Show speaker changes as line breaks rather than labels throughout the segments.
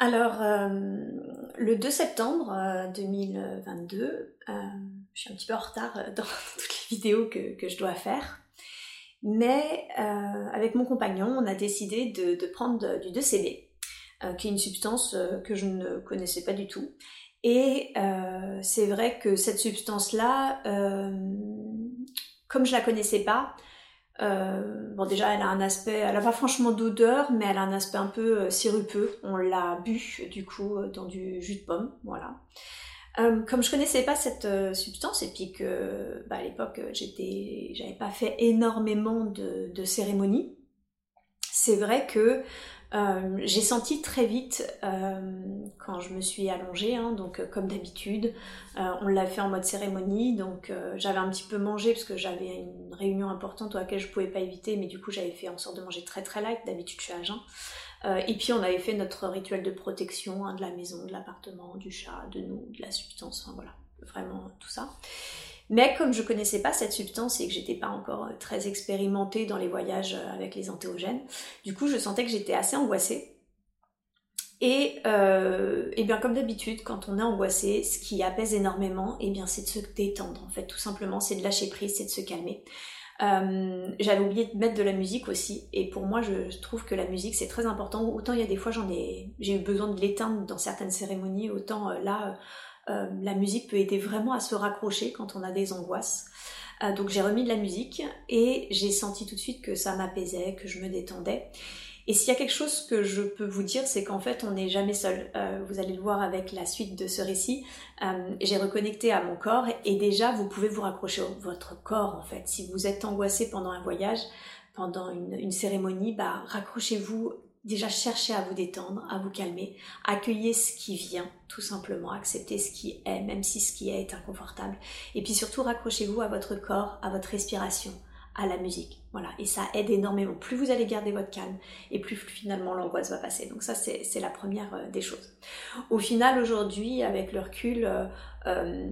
Alors, le 2 septembre 2022, je suis un petit peu en retard dans toutes les vidéos que, je dois faire. Mais avec mon compagnon, on a décidé de, prendre du 2CB, qui est une substance que je ne connaissais pas du tout et euh, c'est vrai que cette substance-là, euh, comme je la connaissais pas, euh, bon déjà elle a un aspect, elle a pas franchement d'odeur, mais elle a un aspect un peu sirupeux. On l'a bu du coup dans du jus de pomme, voilà. comme je connaissais pas cette substance et puis que bah, à l'époque j'étais, j'avais pas fait énormément de cérémonies, c'est vrai que euh, j'ai senti très vite euh, quand je me suis allongée, hein, donc euh, comme d'habitude, on l'a fait en mode cérémonie, donc j'avais un petit peu mangé parce que j'avais une réunion importante à laquelle je pouvais pas éviter, mais du coup j'avais fait en sorte de manger très très light, d'habitude je suis à jeun. et puis on avait fait notre rituel de protection hein, de la maison, de l'appartement, du chat, de nous, de la substance, enfin voilà, vraiment tout ça. Mais comme je connaissais pas cette substance et que j'étais pas encore euh, très expérimentée dans les voyages euh, avec les antéogènes, du coup je sentais que j'étais assez angoissée. Et, euh, bien comme d'habitude, quand on est angoissé, ce qui apaise énormément, et eh bien c'est de se détendre en fait, tout simplement, c'est de lâcher prise, c'est de se calmer. J'avais oublié de mettre de la musique aussi, et pour moi je trouve que la musique c'est très important. Autant il y a des fois j'en ai, j'ai eu besoin de l'éteindre dans certaines cérémonies, autant là euh, la musique peut aider vraiment à se raccrocher quand on a des angoisses. Euh, donc j'ai remis de la musique et j'ai senti tout de suite que ça m'apaisait, que je me détendais. Et s'il y a quelque chose que je peux vous dire, c'est qu'en fait, on n'est jamais seul. Euh, vous allez le voir avec la suite de ce récit. j'ai reconnecté à mon corps et déjà, vous pouvez vous raccrocher à votre corps, en fait. Si vous êtes angoissé pendant un voyage, pendant une, une cérémonie, bah, raccrochez-vous déjà cherchez à vous détendre, à vous calmer, accueillez ce qui vient, tout simplement, acceptez ce qui est, même si ce qui est est inconfortable. Et puis surtout, raccrochez-vous à votre corps, à votre respiration, à la musique. Voilà, et ça aide énormément. Plus vous allez garder votre calme, et plus finalement l'angoisse va passer. Donc ça, c'est la première euh, des choses. Au final, aujourd'hui, avec le recul, euh, euh,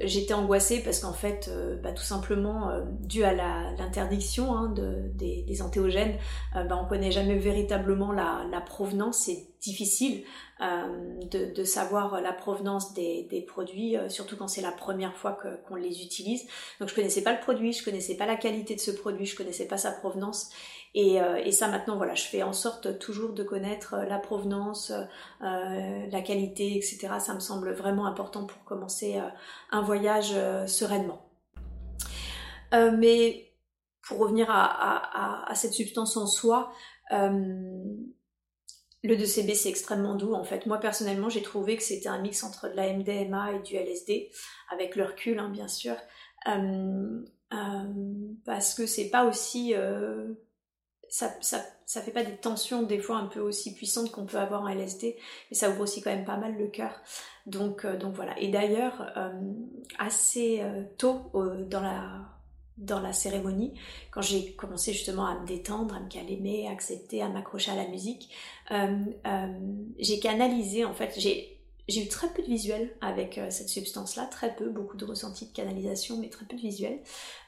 j'étais angoissée parce qu'en fait, bah, tout simplement, dû à l'interdiction hein, de, des, antéogènes, bah, on connaît jamais véritablement la, provenance. C'est difficile de, savoir la provenance des, produits, surtout quand c'est la première fois qu'on les utilise. Donc je connaissais pas le produit, je connaissais pas la qualité de ce produit, connaissais pas sa provenance. Et, euh, et, ça maintenant, voilà, je fais en sorte toujours de connaître euh, la provenance, euh, la qualité, etc. Ça me semble vraiment important pour commencer un voyage sereinement. mais pour revenir à, cette substance en soi, le 2CB c'est extrêmement doux en fait. Moi personnellement j'ai trouvé que c'était un mix entre de la MDMA et du LSD, avec le recul hein, bien sûr, parce que c'est pas aussi ça, ça, ça, fait pas des tensions des fois un peu aussi puissantes qu'on peut avoir en LSD, mais ça ouvre aussi quand même pas mal le cœur. Donc, euh, donc voilà. Et d'ailleurs, euh, assez euh, tôt dans la dans la cérémonie, quand j'ai commencé justement à me détendre, à me calmer, à accepter, à m'accrocher à la musique, j'ai canalisé en fait, j'ai j'ai eu très peu de visuels avec euh, cette substance-là, très peu, beaucoup de ressentis de canalisation, mais très peu de visuels.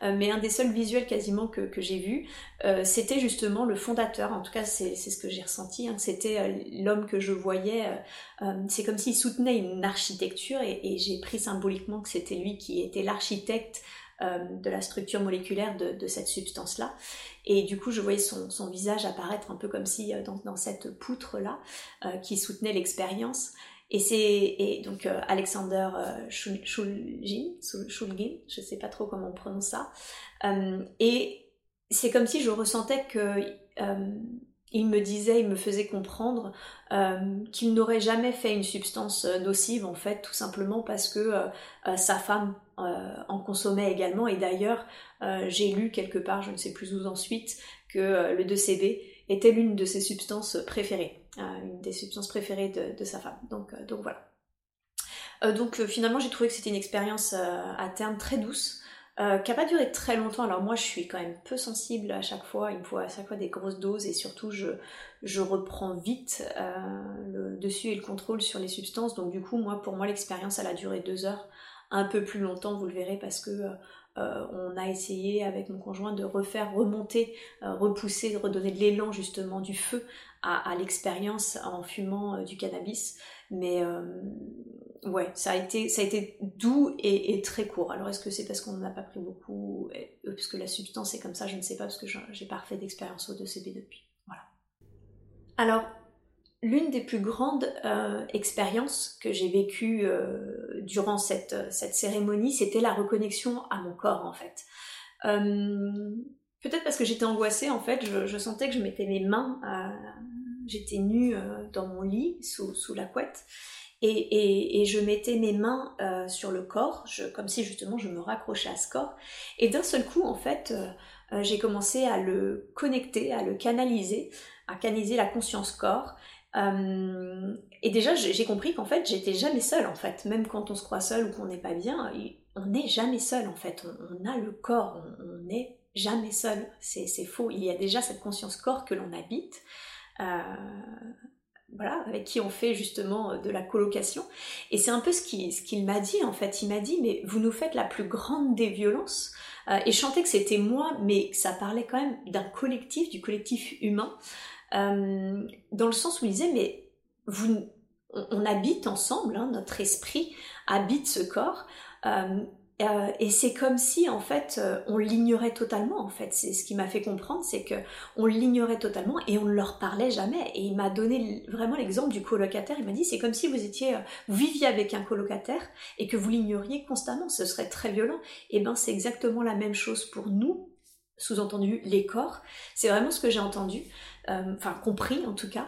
Euh, mais un des seuls visuels quasiment que, j'ai vu, euh, c'était justement le fondateur, en tout cas c'est ce que j'ai ressenti, hein, c'était l'homme que je voyais, c'est comme s'il soutenait une architecture et, j'ai pris symboliquement que c'était lui qui était l'architecte de la structure moléculaire de, cette substance-là. Et du coup, je voyais son, visage apparaître un peu comme si dans cette poutre-là, qui soutenait l'expérience. Et c'est donc euh, Alexander euh, Shulgin, Shulgin, je sais pas trop comment on prononce ça. Euh, et c'est comme si je ressentais que il me disait, il me faisait comprendre qu'il n'aurait jamais fait une substance nocive en fait, tout simplement parce que sa femme en consommait également. Et d'ailleurs, j'ai lu quelque part, je ne sais plus où ensuite, que le 2CB était l'une de ses substances préférées. Euh, une des substances préférées de, sa femme. Donc, euh, voilà. Euh, donc finalement j'ai trouvé que c'était une expérience à terme très douce. Qui n'a pas duré très longtemps. Alors moi, je suis quand même peu sensible à chaque fois. Il me faut à chaque fois des grosses doses et surtout, je, je reprends vite le dessus et le contrôle sur les substances. Donc du coup, moi, pour moi, l'expérience, elle a duré deux heures, un peu plus longtemps, vous le verrez, parce que euh, on a essayé avec mon conjoint de refaire remonter, repousser, redonner l'élan justement du feu à, l'expérience en fumant du cannabis. Mais ouais, ça a été, doux et, très court. Alors est-ce que c'est parce qu'on n'en a pas pris beaucoup, parce que la substance est comme ça, je ne sais pas, parce que j'ai pas refait d'expérience au 2CB depuis. Voilà. Alors, l'une des plus grandes euh, expériences que j'ai vécues euh, durant cette, cette cérémonie, c'était la reconnexion à mon corps en fait. Euh, peut-être parce que j'étais angoissée en fait, je, sentais que je mettais mes mains, j'étais nue dans mon lit sous, la couette. Et, et, je mettais mes mains sur le corps, comme si justement je me raccrochais à ce corps. Et d'un seul coup, en fait, j'ai commencé à le connecter, à le canaliser, à canaliser la conscience corps. Euh, et déjà, j'ai compris qu'en fait, j'étais jamais seule, en fait. Même quand on se croit seul ou qu'on n'est pas bien, on n'est jamais seul, en fait. On, a le corps, on n'est jamais seul. C'est faux. Il y a déjà cette conscience corps que l'on habite. Euh, voilà, avec qui on fait justement de la colocation. Et c'est un peu ce qu'il m'a dit, en fait. Il m'a dit, mais vous nous faites la plus grande des violences. Euh, et je que c'était moi, mais ça parlait quand même d'un collectif, du collectif humain. Euh, dans le sens où il disait, mais vous, on, habite ensemble, hein, notre esprit habite ce corps. Euh, euh, et c'est comme si en fait on l'ignorait totalement en fait. C'est ce qui m'a fait comprendre, c'est que on l'ignorait totalement et on ne leur parlait jamais. Et il m'a donné vraiment l'exemple du colocataire. Il m'a dit c'est comme si vous étiez, vous viviez avec un colocataire et que vous l'ignoriez constamment. Ce serait très violent. Et ben c'est exactement la même chose pour nous sous-entendu les corps. C'est vraiment ce que j'ai entendu, enfin compris en tout cas.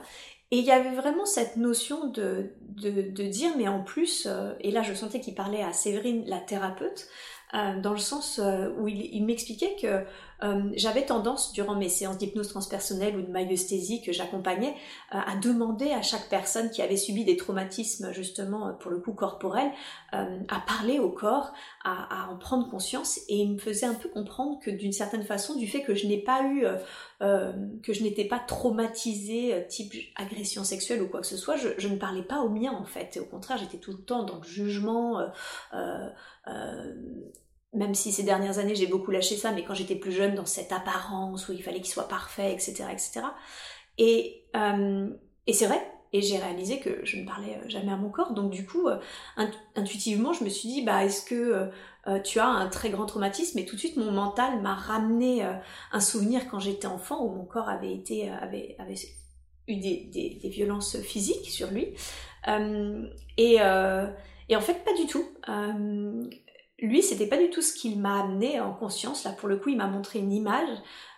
Et il y avait vraiment cette notion de, de, dire, mais en plus, euh, et là je sentais qu'il parlait à Séverine, la thérapeute, euh, dans le sens où il m'expliquait que euh, j'avais tendance, durant mes séances d'hypnose transpersonnelle ou de myosthésie que j'accompagnais, euh, à demander à chaque personne qui avait subi des traumatismes, justement, euh, pour le coup corporel, à parler au corps, à, en prendre conscience. Et il me faisait un peu comprendre que d'une certaine façon, du fait que je n'ai pas eu, que je n'étais pas traumatisée, type agression sexuelle ou quoi que ce soit, je, ne parlais pas au mien en fait. Et au contraire, j'étais tout le temps dans le jugement même si ces dernières années j'ai beaucoup lâché ça, mais quand j'étais plus jeune, dans cette apparence où il fallait qu'il soit parfait, etc. etc. Et, euh, et c'est vrai, et j'ai réalisé que je ne parlais euh, jamais à mon corps, donc du coup, euh, intuitivement, je me suis dit, bah, est-ce que tu as un très grand traumatisme? Et tout de suite, mon mental m'a ramené un souvenir quand j'étais enfant où mon corps avait été, avait, eu des, des, des, violences physiques sur lui. et, et en fait, pas du tout lui, c'était pas du tout ce qu'il m'a amené en conscience. Là, pour le coup, il m'a montré une image.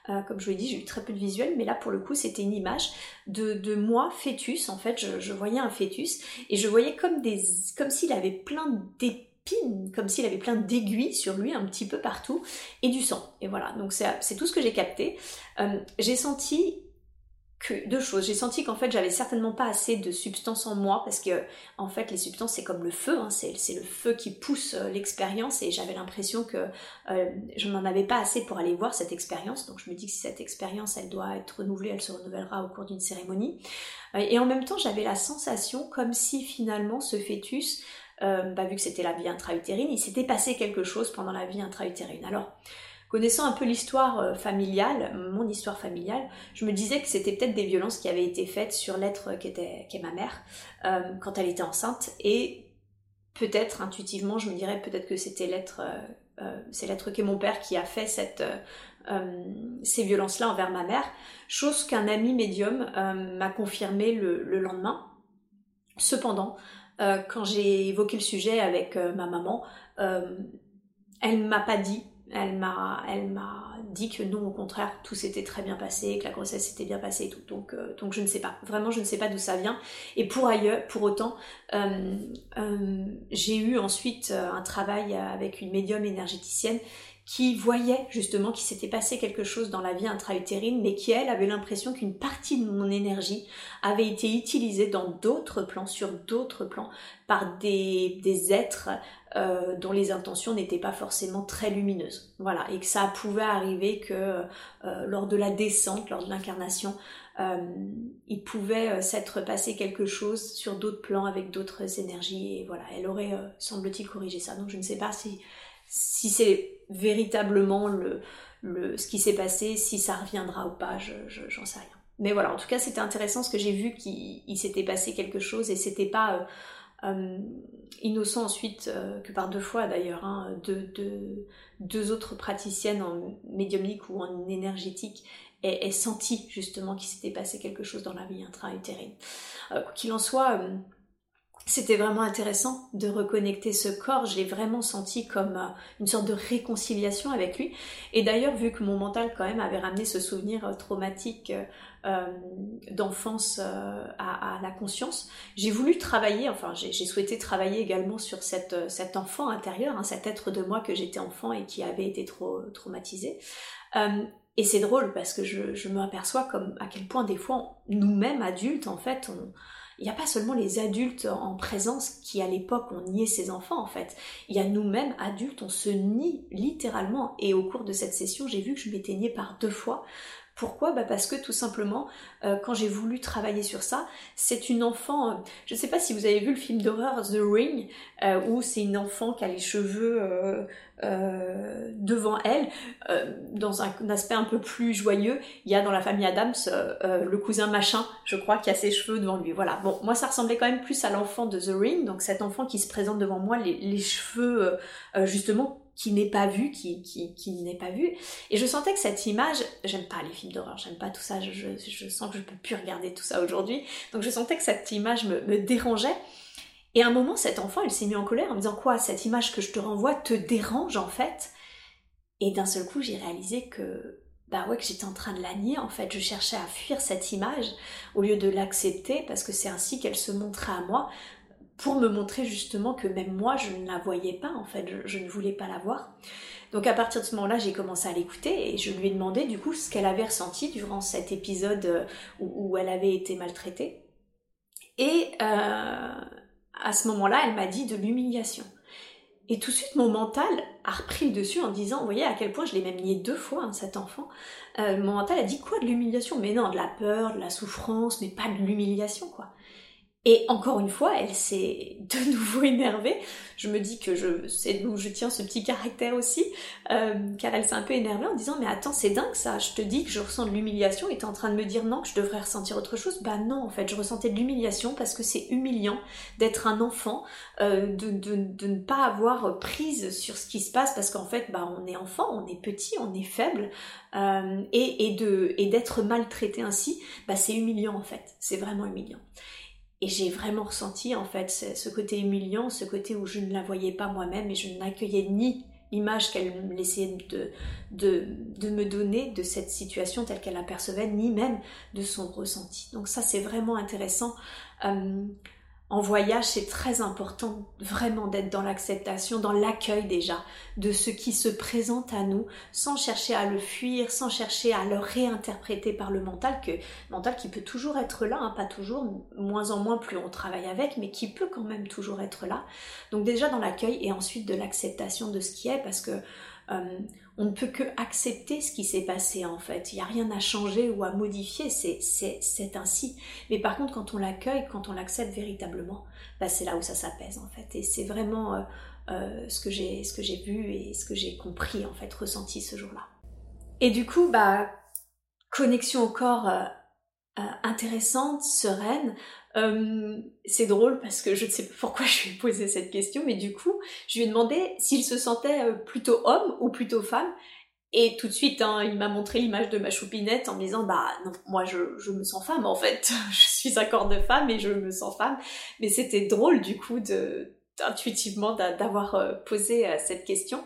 Euh, comme je vous l'ai dit, j'ai eu très peu de visuels, mais là, pour le coup, c'était une image de, de, moi, fœtus. En fait, je, voyais un fœtus et je voyais comme des, comme s'il avait plein d'épines, comme s'il avait plein d'aiguilles sur lui, un petit peu partout, et du sang. Et voilà. Donc c'est tout ce que j'ai capté. Euh, j'ai senti deux choses. J'ai senti qu'en fait j'avais certainement pas assez de substance en moi parce que en fait les substances c'est comme le feu, hein, c'est le feu qui pousse euh, l'expérience et j'avais l'impression que euh, je n'en avais pas assez pour aller voir cette expérience. Donc je me dis que si cette expérience elle doit être renouvelée, elle se renouvellera au cours d'une cérémonie. Euh, et en même temps j'avais la sensation comme si finalement ce fœtus, bah, vu que c'était la vie intra-utérine, il s'était passé quelque chose pendant la vie intra-utérine. Alors Connaissant un peu l'histoire euh, familiale, mon histoire familiale, je me disais que c'était peut-être des violences qui avaient été faites sur l'être qui, était, qui est ma mère euh, quand elle était enceinte et peut-être intuitivement je me dirais peut-être que c'était l'être euh, c'est l'être qui est mon père qui a fait cette ces violences-là envers ma mère, chose qu'un ami médium m'a confirmé le, le, lendemain. Cependant, quand j'ai évoqué le sujet avec ma maman, elle m'a pas dit elle m'a, elle m'a dit que non, au contraire, tout s'était très bien passé, que la grossesse s'était bien passée et tout. Donc, euh, donc je ne sais pas. Vraiment, je ne sais pas d'où ça vient. Et pour ailleurs, pour autant, euh, euh, j'ai eu ensuite un travail avec une médium énergéticienne qui voyait justement qu'il s'était passé quelque chose dans la vie intra-utérine, mais qui elle avait l'impression qu'une partie de mon énergie avait été utilisée dans d'autres plans, sur d'autres plans, par des, êtres euh, dont les intentions n'étaient pas forcément très lumineuses. Voilà, et que ça pouvait arriver que euh, lors de la descente, lors de l'incarnation, euh, il pouvait s'être passé quelque chose sur d'autres plans avec d'autres énergies, et voilà, elle aurait, semble-t-il, corrigé ça. Donc je ne sais pas si, si c'est véritablement le, le, ce qui s'est passé, si ça reviendra ou pas, j'en je, sais rien. mais voilà, en tout cas, c'était intéressant ce que j'ai vu qu'il s'était passé quelque chose et c'était pas euh, innocent ensuite que par deux fois d'ailleurs, hein, deux, autres praticiennes en médiumnique ou en énergétique aient, senti justement qu'il s'était passé quelque chose dans la vie intra-utérine. Qu'il en soit c'était vraiment intéressant de reconnecter ce corps. Je l'ai vraiment senti comme euh, une sorte de réconciliation avec lui. Et d'ailleurs, vu que mon mental quand même avait ramené ce souvenir euh, traumatique euh, d'enfance à, la conscience, j'ai voulu travailler, enfin j'ai souhaité travailler également sur cet enfant intérieur, hein, cet être de moi que j'étais enfant et qui avait été trop traumatisé. et c'est drôle parce que je, je me aperçois comme à quel point des fois nous-mêmes adultes en fait on il n'y a pas seulement les adultes en présence qui à l'époque ont nié ses enfants en fait. Il y a nous-mêmes adultes, on se nie littéralement. Et au cours de cette session, j'ai vu que je m'étais niée par deux fois. Pourquoi? Bah Parce que tout simplement, euh, quand j'ai voulu travailler sur ça, c'est une enfant, euh, je ne sais pas si vous avez vu le film d'horreur The Ring, euh, où c'est une enfant qui a les cheveux devant elle, dans un, aspect un peu plus joyeux, il y a dans la famille Adams le cousin machin, je crois, qui a ses cheveux devant lui. Voilà. Bon, moi ça ressemblait quand même plus à l'enfant de The Ring, donc cet enfant qui se présente devant moi, les, cheveux justement qui n'est pas vu, qui, qui, n'est pas vu. Et je sentais que cette image, j'aime pas les films d'horreur, j'aime pas tout ça, je, sens que je peux plus regarder tout ça aujourd'hui. Donc je sentais que cette image me, dérangeait. Et à un moment, cet enfant, elle s'est mis en colère en me disant quoi Cette image que je te renvoie te dérange en fait? Et d'un seul coup, j'ai réalisé que bah ouais que j'étais en train de la nier en fait. Je cherchais à fuir cette image au lieu de l'accepter parce que c'est ainsi qu'elle se montrait à moi pour me montrer justement que même moi je ne la voyais pas en fait. Je, ne voulais pas la voir. Donc à partir de ce moment-là, j'ai commencé à l'écouter et je lui ai demandé du coup ce qu'elle avait ressenti durant cet épisode euh, où, elle avait été maltraitée. Et euh, à ce moment-là, elle m'a dit de l'humiliation. Et tout de suite, mon mental a repris le dessus en disant, vous voyez à quel point je l'ai même nié deux fois, hein, cet enfant. Euh, mon mental a dit quoi de l'humiliation? Mais non, de la peur, de la souffrance, mais pas de l'humiliation, quoi. Et encore une fois, elle s'est de nouveau énervée. Je me dis que je, c'est d'où je tiens ce petit caractère aussi, euh, car elle s'est un peu énervée en disant mais attends c'est dingue ça, je te dis que je ressens de l'humiliation et t'es en train de me dire non que je devrais ressentir autre chose. Bah non en fait je ressentais de l'humiliation parce que c'est humiliant d'être un enfant, euh, de, ne pas avoir prise sur ce qui se passe parce qu'en fait bah on est enfant, on est petit, on est faible euh, et d'être maltraité ainsi, bah c'est humiliant en fait, c'est vraiment humiliant. Et j'ai vraiment ressenti en fait ce côté humiliant, ce côté où je ne la voyais pas moi-même et je n'accueillais ni l'image qu'elle essayait de, de, me donner de cette situation telle qu'elle apercevait, ni même de son ressenti. Donc ça c'est vraiment intéressant. Euh, en voyage, c'est très important vraiment d'être dans l'acceptation, dans l'accueil déjà de ce qui se présente à nous, sans chercher à le fuir, sans chercher à le réinterpréter par le mental, que mental qui peut toujours être là, hein, pas toujours, moins en moins plus on travaille avec, mais qui peut quand même toujours être là. Donc déjà dans l'accueil et ensuite de l'acceptation de ce qui est, parce que euh, on ne peut que accepter ce qui s'est passé en fait. Il n'y a rien à changer ou à modifier, c'est ainsi. Mais par contre, quand on l'accueille, quand on l'accepte véritablement, bah, c'est là où ça s'apaise en fait. Et c'est vraiment euh, euh, ce que j'ai vu et ce que j'ai compris en fait, ressenti ce jour-là. Et du coup, bah, connexion au corps intéressante, sereine. Euh, c'est drôle parce que je ne sais pas pourquoi je lui ai posé cette question, mais du coup, je lui ai demandé s'il se sentait euh, plutôt homme ou plutôt femme. Et tout de suite, hein, il m'a montré l'image de ma choupinette en me disant bah non, moi je, me sens femme en fait, je suis un corps de femme et je me sens femme. Mais c'était drôle du coup intuitivement d'avoir euh, posé cette question.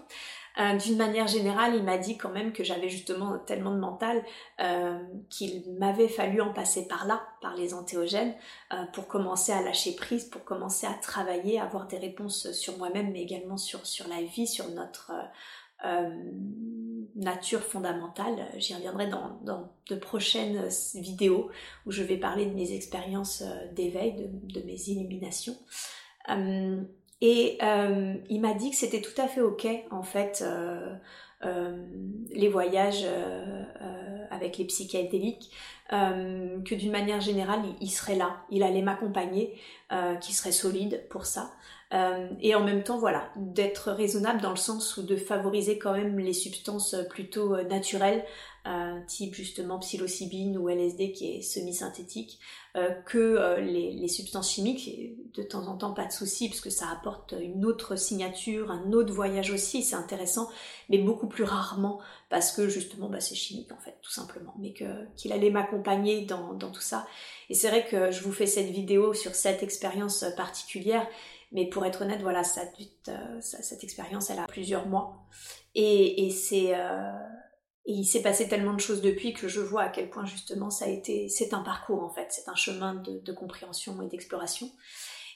Euh, d'une manière générale, il m'a dit quand même que j'avais justement tellement de mental euh, qu'il m'avait fallu en passer par là, par les antéogènes, euh, pour commencer à lâcher prise, pour commencer à travailler, à avoir des réponses sur moi-même, mais également sur, sur la vie, sur notre nature fondamentale. J'y reviendrai dans, dans, de prochaines vidéos où je vais parler de mes expériences d'éveil, de, de, mes illuminations. Et euh, il m'a dit que c'était tout à fait ok en fait euh, euh, les voyages avec les psychédéliques, que d'une manière générale il, serait là, il allait m'accompagner, qu'il serait solide pour ça. et en même temps, voilà, d'être raisonnable dans le sens où de favoriser quand même les substances plutôt naturelles type justement psilocybine ou LSD qui est semi-synthétique, que les, substances chimiques, de temps en temps pas de souci, parce que ça apporte une autre signature, un autre voyage aussi, c'est intéressant, mais beaucoup plus rarement, parce que justement bah, c'est chimique en fait, tout simplement, mais qu'il allait m'accompagner dans, dans tout ça. Et c'est vrai que je vous fais cette vidéo sur cette expérience particulière, mais pour être honnête, voilà, ça, euh, cette expérience, elle a plusieurs mois. Et, c'est, euh, il s'est passé tellement de choses depuis que je vois à quel point justement ça a été, c'est un parcours en fait, c'est un chemin de compréhension et d'exploration.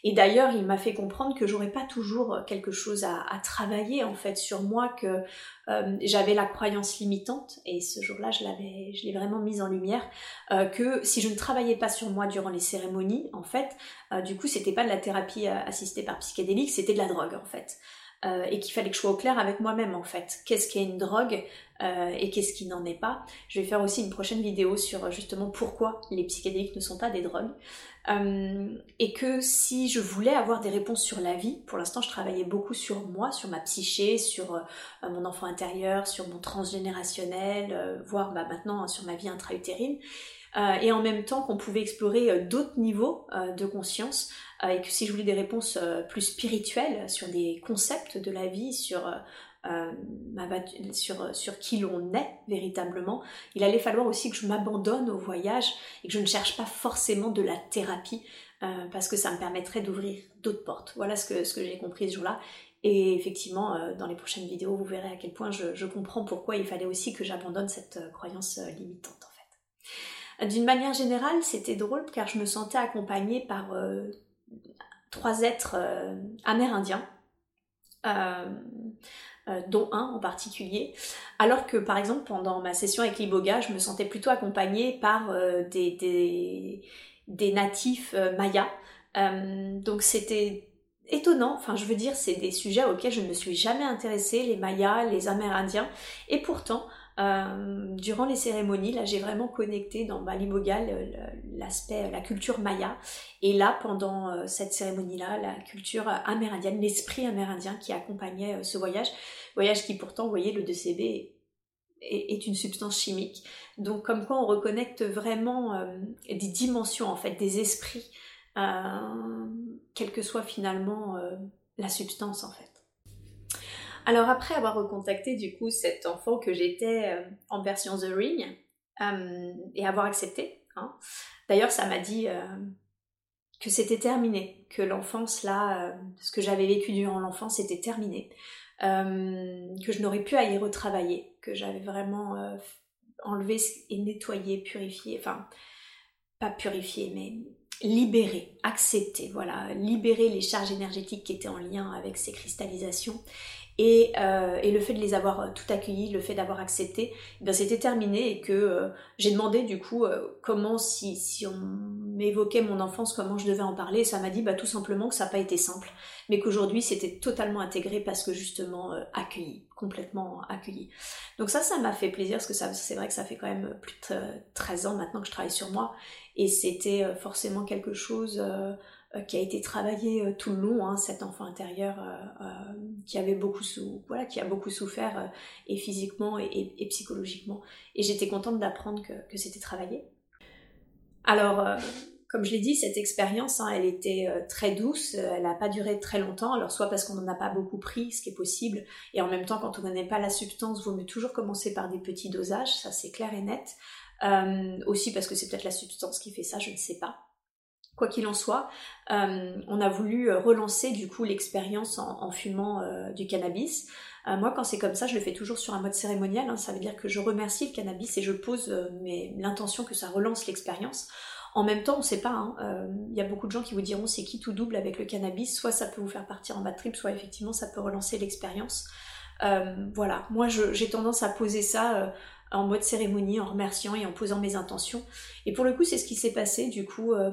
Et d'ailleurs, il m'a fait comprendre que j'aurais pas toujours euh, quelque chose à, travailler en fait sur moi, que euh, j'avais la croyance limitante, et ce jour-là, je l'avais, je l'ai vraiment mise en lumière, euh, que si je ne travaillais pas sur moi durant les cérémonies, en fait, du coup, c'était pas de la thérapie assistée par psychédélique, c'était de la drogue en fait. Et qu'il fallait que je sois au clair avec moi-même en fait. Qu'est-ce qu'est une drogue et qu'est-ce qui n'en est pas? Je vais faire aussi une prochaine vidéo sur justement pourquoi les psychédéliques ne sont pas des drogues. Euh, et que si je voulais avoir des réponses sur la vie, pour l'instant je travaillais beaucoup sur moi, sur ma psyché, sur euh, mon enfant intérieur, sur mon transgénérationnel, euh, voire bah, maintenant hein, sur ma vie intra-utérine, et en même temps qu'on pouvait explorer d'autres niveaux de conscience, et que si je voulais des réponses plus spirituelles sur des concepts de la vie, sur euh, qui l'on est véritablement, il allait falloir aussi que je m'abandonne au voyage et que je ne cherche pas forcément de la thérapie euh, parce que ça me permettrait d'ouvrir d'autres portes. Voilà ce que, j'ai compris ce jour-là. Et effectivement, euh, dans les prochaines vidéos, vous verrez à quel point je, je comprends pourquoi il fallait aussi que j'abandonne cette croyance limitante en fait. D'une manière générale, c'était drôle car je me sentais accompagnée par trois êtres amérindiens. Euh, dont un en particulier. Alors que par exemple pendant ma session avec l'Iboga, je me sentais plutôt accompagnée par euh, des, des, natifs euh, mayas. donc c'était étonnant, enfin je veux dire c'est des sujets auxquels je ne me suis jamais intéressée, les mayas, les amérindiens, et pourtant euh, durant les cérémonies, là, j'ai vraiment connecté dans Baliboga l'aspect, la culture maya. Et là, pendant euh, cette cérémonie-là, la culture amérindienne, l'esprit amérindien qui accompagnait euh, ce voyage, voyage qui pourtant, vous voyez, le 2CB est, une substance chimique. Donc, comme quoi on reconnecte vraiment des dimensions, en fait, des esprits, quelle que soit finalement la substance, en fait. Alors après avoir recontacté du coup cet enfant que j'étais euh, en version The Ring euh, et avoir accepté, hein, d'ailleurs ça m'a dit euh, que c'était terminé, que l'enfance là, ce que j'avais vécu durant l'enfance était terminé, que je n'aurais plus à y retravailler, que j'avais vraiment enlevé et nettoyé, purifié, enfin pas purifié mais libérer, accepter, voilà, libérer les charges énergétiques qui étaient en lien avec ces cristallisations euh, et, le fait de les avoir euh, tout accueillis, le fait d'avoir accepté, ben c'était terminé et que euh, j'ai demandé du coup comment si, si on m'évoquait mon enfance, comment je devais en parler. Et ça m'a dit bah, tout simplement que ça n'a pas été simple, mais qu'aujourd'hui c'était totalement intégré parce que justement accueilli, complètement accueilli. Donc ça, ça m'a fait plaisir parce que c'est vrai que ça fait quand même plus de 13 ans maintenant que je travaille sur moi et c'était forcément quelque chose euh, qui a été travaillé euh, tout le long, hein, cet enfant intérieur euh, qui avait beaucoup voilà, qui a beaucoup souffert et physiquement et, psychologiquement. Et j'étais contente d'apprendre que, c'était travaillé. Alors, comme je l'ai dit, cette expérience, hein, elle était très douce, elle n'a pas duré très longtemps, alors soit parce qu'on n'en a pas beaucoup pris, ce qui est possible, et en même temps, quand on n'en pas la substance, vaut mieux toujours commencer par des petits dosages, ça c'est clair et net. aussi parce que c'est peut-être la substance qui fait ça, je ne sais pas. Quoi qu'il en soit, euh, on a voulu euh, relancer du coup l'expérience en, fumant euh, du cannabis. moi, quand c'est comme ça, je le fais toujours sur un mode cérémonial. Hein. ça veut dire que je remercie le cannabis et je pose l'intention que ça relance l'expérience. En même temps, on ne sait pas. Il hein, y a beaucoup de gens qui vous diront c'est qui tout double avec le cannabis? Soit ça peut vous faire partir en bad trip, soit effectivement ça peut relancer l'expérience. voilà. Moi, j'ai tendance à poser ça en mode cérémonie, en remerciant et en posant mes intentions. Et pour le coup, c'est ce qui s'est passé. Du coup, euh,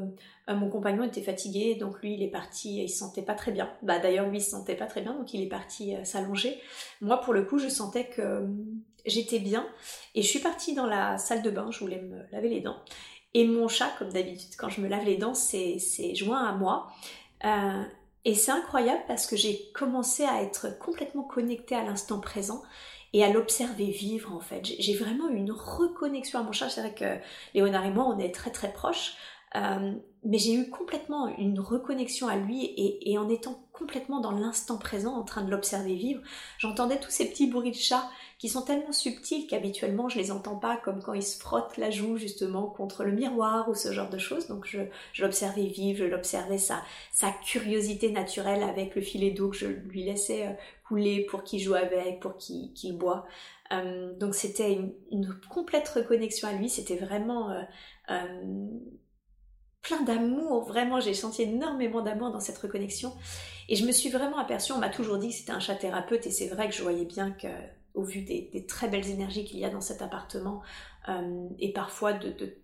euh, mon compagnon était fatigué, donc lui, il est parti, il se sentait pas très bien. Bah d'ailleurs, lui, il se sentait pas très bien, donc il est parti euh, s'allonger. Moi, pour le coup, je sentais que j'étais bien. Et je suis partie dans la salle de bain, je voulais me laver les dents. Et mon chat, comme d'habitude, quand je me lave les dents, c'est joint à moi. et c'est incroyable parce que j'ai commencé à être complètement connectée à l'instant présent et à l'observer vivre en fait. J'ai vraiment une reconnexion à mon chat. C'est vrai que Léonard et moi, on est très très proches. Euh, mais j'ai eu complètement une reconnexion à lui et, en étant complètement dans l'instant présent, en train de l'observer vivre, j'entendais tous ces petits bruits de chat qui sont tellement subtils qu'habituellement je les entends pas, comme quand il se frotte la joue justement contre le miroir ou ce genre de choses. Donc je, l'observais vivre, je l'observais sa, curiosité naturelle avec le filet d'eau que je lui laissais euh, couler pour qu'il joue avec, pour qu'il boit. Euh, donc c'était une, complète reconnexion à lui, c'était vraiment plein d'amour, vraiment, j'ai senti énormément d'amour dans cette reconnexion. Et je me suis vraiment aperçue, on m'a toujours dit que c'était un chat thérapeute, et c'est vrai que je voyais bien que, au vu des, très belles énergies qu'il y a dans cet appartement, euh, et parfois de,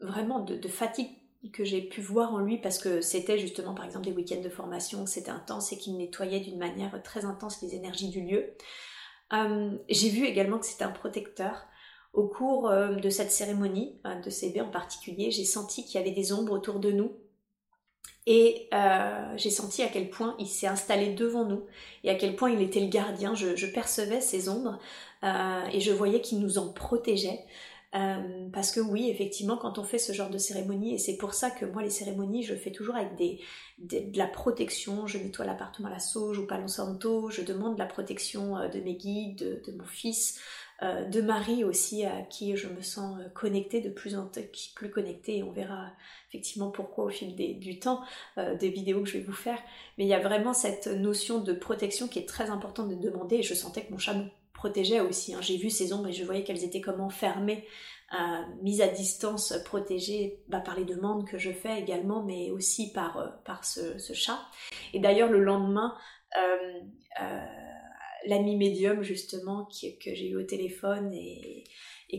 vraiment de, fatigue que j'ai pu voir en lui parce que c'était justement par exemple des week-ends de formation, c'était intense et qu'il nettoyait d'une manière très intense les énergies du lieu. Euh, j'ai vu également que c'était un protecteur au cours euh, de cette cérémonie, euh, de CB en particulier, j'ai senti qu'il y avait des ombres autour de nous. Et euh, j'ai senti à quel point il s'est installé devant nous et à quel point il était le gardien. Je, percevais ces ombres et je voyais qu'il nous en protégeait. parce que oui, effectivement, quand on fait ce genre de cérémonie, et c'est pour ça que moi les cérémonies, je fais toujours avec de la protection, je nettoie l'appartement à la sauge ou Palo Santo, je demande la protection de mes guides, de mon fils, euh, de Marie aussi à qui je me sens euh, connectée, de plus en plus connectée, et on verra effectivement pourquoi au fil du temps euh, des vidéos que je vais vous faire. Mais il y a vraiment cette notion de protection qui est très importante de demander, et je sentais que mon chat me protégeait aussi. Hein. J'ai vu ces ombres et je voyais qu'elles étaient comme enfermées, mises à distance, protégées bah, par les demandes que je fais également, mais aussi par, par ce, chat. Et d'ailleurs le lendemain, l'ami médium justement que j'ai eu au téléphone et,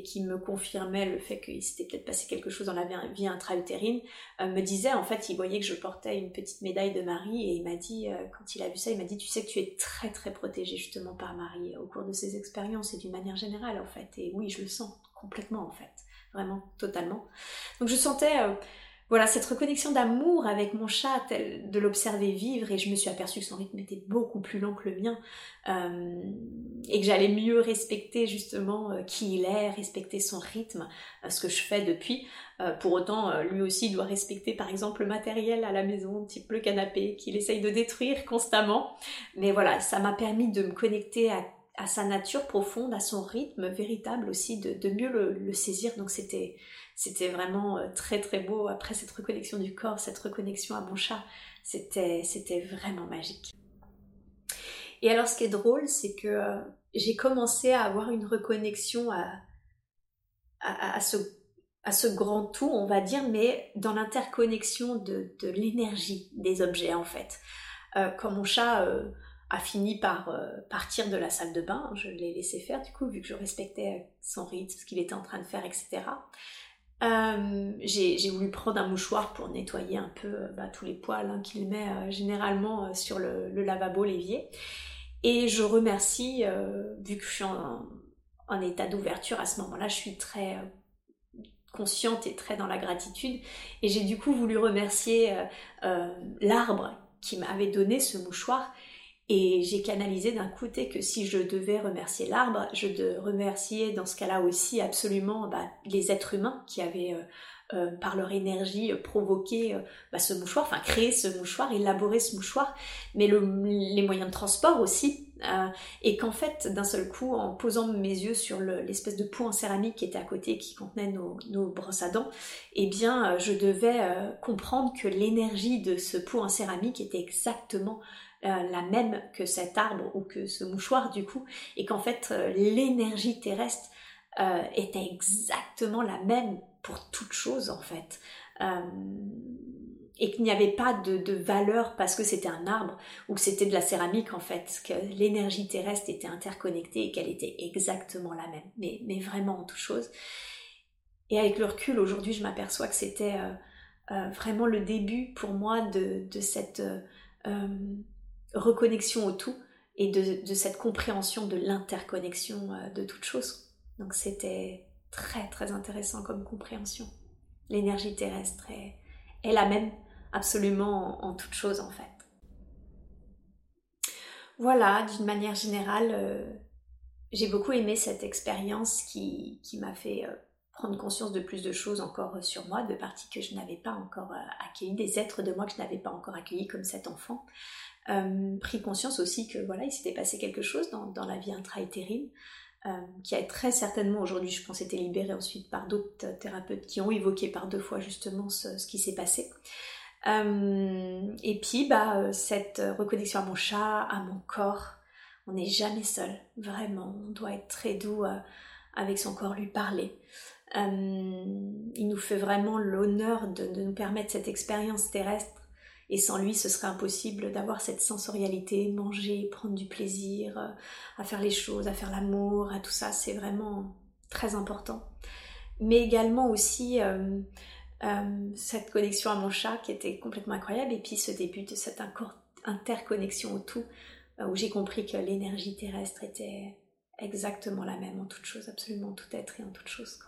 qui me confirmait le fait qu'il s'était peut-être passé quelque chose dans la vie intra-utérine, euh, me disait en fait, il voyait que je portais une petite médaille de Marie et il m'a dit, euh, quand il a vu ça, il m'a dit, tu sais que tu es très très protégée justement par Marie au cours de ses expériences et d'une manière générale en fait. Et oui, je le sens complètement en fait, vraiment, totalement. Donc je sentais... Euh, voilà, cette reconnexion d'amour avec mon chat, de l'observer vivre, et je me suis aperçue que son rythme était beaucoup plus lent que le mien, euh, et que j'allais mieux respecter justement euh, qui il est, respecter son rythme, euh, ce que je fais depuis. pour autant, lui aussi doit respecter par exemple le matériel à la maison, type le canapé, qu'il essaye de détruire constamment. Mais voilà, ça m'a permis de me connecter à, sa nature profonde, à son rythme véritable aussi, de, mieux le saisir. Donc c'était c'était vraiment euh, très très beau. Après cette reconnexion du corps, cette reconnexion à mon chat, c'était, vraiment magique. Et alors ce qui est drôle, c'est que euh, j'ai commencé à avoir une reconnexion à, ce, grand tout, on va dire, mais dans l'interconnexion de, de l'énergie des objets en fait. Euh, quand mon chat a fini par partir de la salle de bain, je l'ai laissé faire du coup, vu que je respectais son rythme, ce qu'il était en train de faire, etc. Euh, j'ai voulu prendre un mouchoir pour nettoyer un peu euh, bah, tous les poils hein, qu'il met euh, généralement sur le, lavabo, l'évier. Et je remercie, vu que je suis en, en état d'ouverture à ce moment-là, je suis très consciente et très dans la gratitude. Et j'ai du coup voulu remercier l'arbre qui m'avait donné ce mouchoir et j'ai canalisé d'un côté que si je devais remercier l'arbre, je devais remercier dans ce cas-là aussi absolument bah, les êtres humains qui avaient euh, euh, par leur énergie euh, provoqué bah, ce mouchoir, enfin créé ce mouchoir, élaboré ce mouchoir, mais les moyens de transport aussi. et qu'en fait, d'un seul coup, en posant mes yeux sur l'espèce de pot en céramique qui était à côté, qui contenait nos, nos brosses à dents, eh bien, je devais comprendre que l'énergie de ce pot en céramique était exactement euh, la même que cet arbre ou que ce mouchoir du coup, et qu'en fait euh, l'énergie terrestre euh, était exactement la même pour toute chose en fait. et qu'il n'y avait pas de, valeur parce que c'était un arbre ou que c'était de la céramique en fait, que l'énergie terrestre était interconnectée et qu'elle était exactement la même, mais, vraiment en toute chose. Et avec le recul, aujourd'hui, je m'aperçois que c'était vraiment le début pour moi de cette reconnexion au tout et de, cette compréhension de l'interconnexion euh, de toute chose. Donc c'était très très intéressant comme compréhension. L'énergie terrestre est, la même absolument en, toute chose en fait. Voilà, d'une manière générale, euh, j'ai beaucoup aimé cette expérience qui, qui m'a fait prendre conscience de plus de choses encore sur moi, de parties que je n'avais pas encore accueillies, des êtres de moi que je n'avais pas encore accueillis comme cet enfant. Pris conscience aussi que voilà, il s'était passé quelque chose dans, dans la vie intra-utérine, euh, qui a très certainement aujourd'hui, je pense, été libérée ensuite par d'autres thérapeutes qui ont évoqué par deux fois justement ce, qui s'est passé. Euh, et puis, bah, euh, cette reconnexion à mon chat, à mon corps, on n'est jamais seul, vraiment. On doit être très doux avec son corps, lui parler. il nous fait vraiment l'honneur de, nous permettre cette expérience terrestre et sans lui, ce serait impossible d'avoir cette sensorialité, manger, prendre du plaisir, euh, à faire les choses, à faire l'amour, à tout ça. C'est vraiment très important. Mais également aussi euh, euh, cette connexion à mon chat qui était complètement incroyable. Et puis ce début de cette interconnexion au tout, où j'ai compris que l'énergie terrestre était exactement la même en toute chose, absolument tout être et en toute chose.